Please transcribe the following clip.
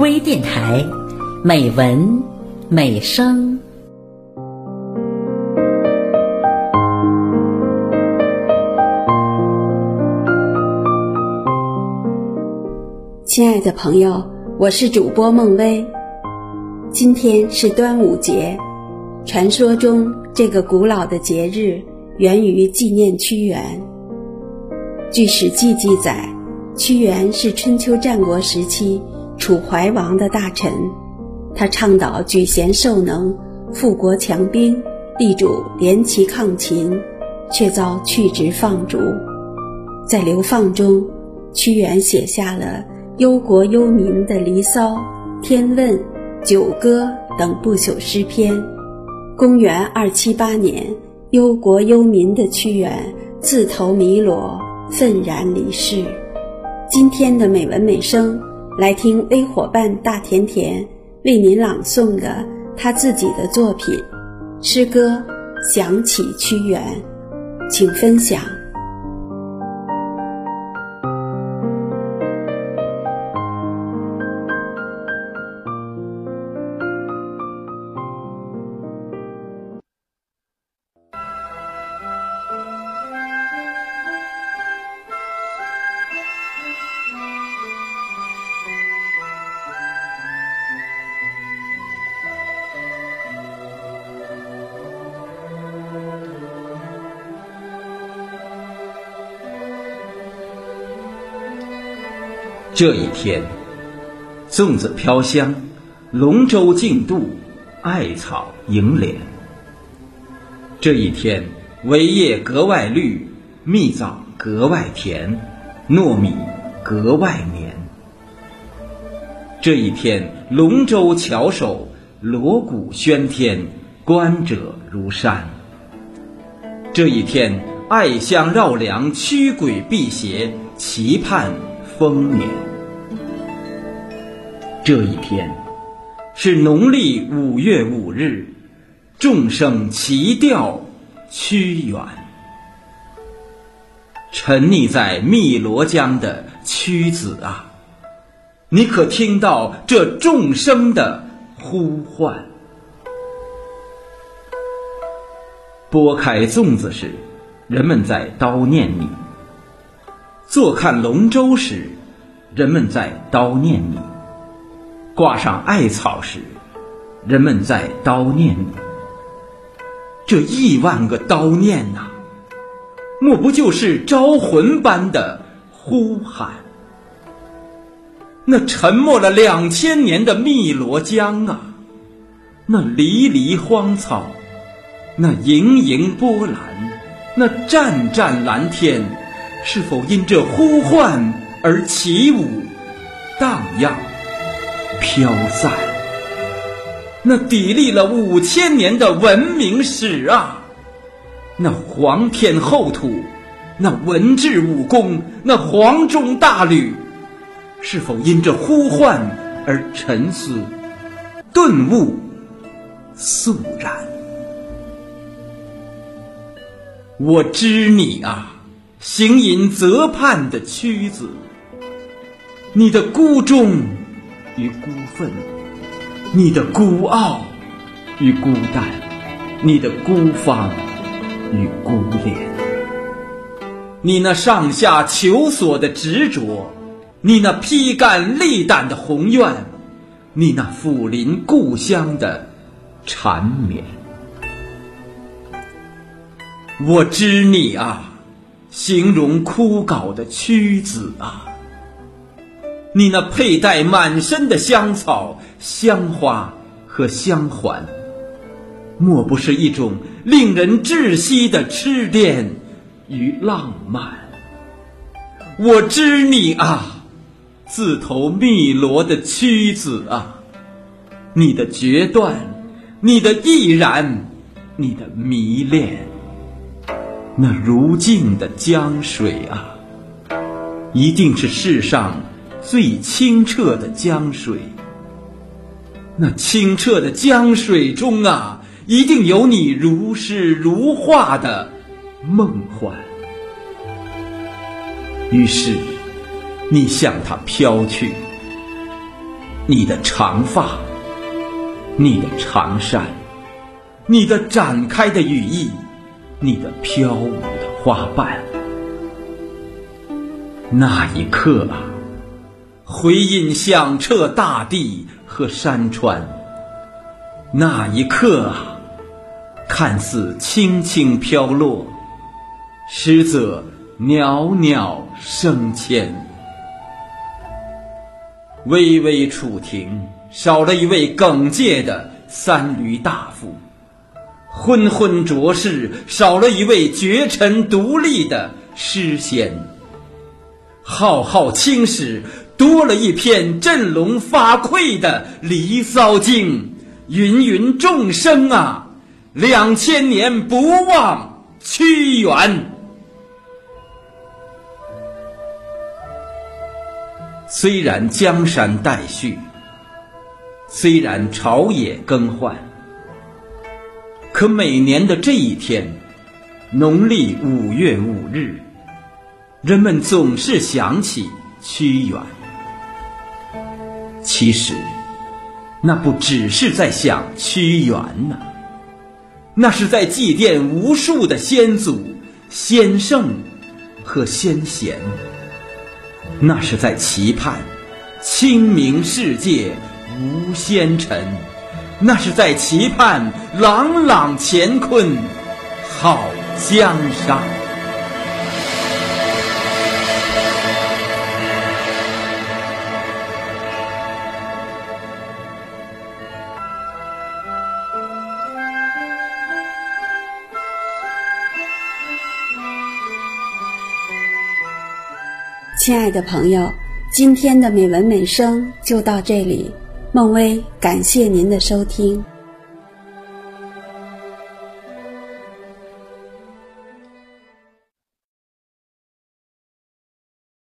微电台，美文美声。亲爱的朋友，我是主播孟薇。今天是端午节，传说中这个古老的节日源于纪念屈原。据《史记》记载，屈原是春秋战国时期楚怀王的大臣，他倡导举贤授能、富国强兵，力主联齐抗秦，却遭去职放逐。在流放中，屈原写下了。忧国忧民的《离骚》《天问》《九歌》等不朽诗篇。公元二七八年，忧国忧民的屈原自投汨罗，愤然离世。今天的美文美声，来听微伙伴大甜甜为您朗诵的他自己的作品诗歌《想起屈原》，请分享。这一天，粽子飘香，龙舟竞渡，艾草迎莲。这一天，苇叶格外绿，蜜枣格外甜，糯米格外绵。这一天，龙舟巧手，锣鼓喧天，观者如山。这一天，艾香绕梁，驱鬼辟邪，期盼丰年。这一天，是农历五月五日，众生齐吊屈原。沉溺在汨罗江的屈子啊，你可听到这众生的呼唤？拨开粽子时，人们在叨念你；坐看龙舟时，人们在叨念你。挂上艾草时，人们在叨念你。这亿万个叨念呐，莫不就是招魂般的呼喊？那沉默了两千年的汨罗江啊，那离离荒草，那盈盈波澜，那湛湛蓝天，是否因这呼唤而起舞荡漾？飘散，那砥砺了五千年的文明史啊，那皇天厚土，那文治武功，那黄钟大吕，是否因这呼唤而沉思、顿悟、肃然？我知你啊，行吟泽畔的屈子，你的孤忠。与孤愤，你的孤傲与孤单，你的孤芳与孤怜，你那上下求索的执着，你那披肝沥胆的宏愿，你那抚临故乡的缠绵。我知你啊，形容枯槁的屈子啊。你那佩戴满身的香草、香花和香环，莫不是一种令人窒息的痴恋与浪漫？我知你啊，自投汨罗的屈子啊，你的决断，你的毅然，你的迷恋，那如镜的江水啊，一定是世上。最清澈的江水，那清澈的江水中啊，一定有你如诗如画的梦幻。于是，你向它飘去，你的长发，你的长衫，你的展开的羽翼，你的飘舞的花瓣。那一刻啊，回音响彻大地和山川。那一刻啊，看似轻轻飘落，实则袅袅升迁。巍巍楚庭，少了一位耿介的三闾大夫；昏昏浊世，少了一位绝尘独立的诗仙。浩浩青史，多了一篇振聋发聩的《离骚经》。芸芸众生啊，两千年不忘屈原。虽然江山代续，虽然朝野更换，可每年的这一天，农历五月五日。人们总是想起屈原，其实那不只是在想屈原呐，那是在祭奠无数的先祖、先圣和先贤，那是在期盼清明世界无纤尘，那是在期盼朗朗乾坤好江山。亲爱的朋友，今天的美文美声就到这里，孟薇感谢您的收听。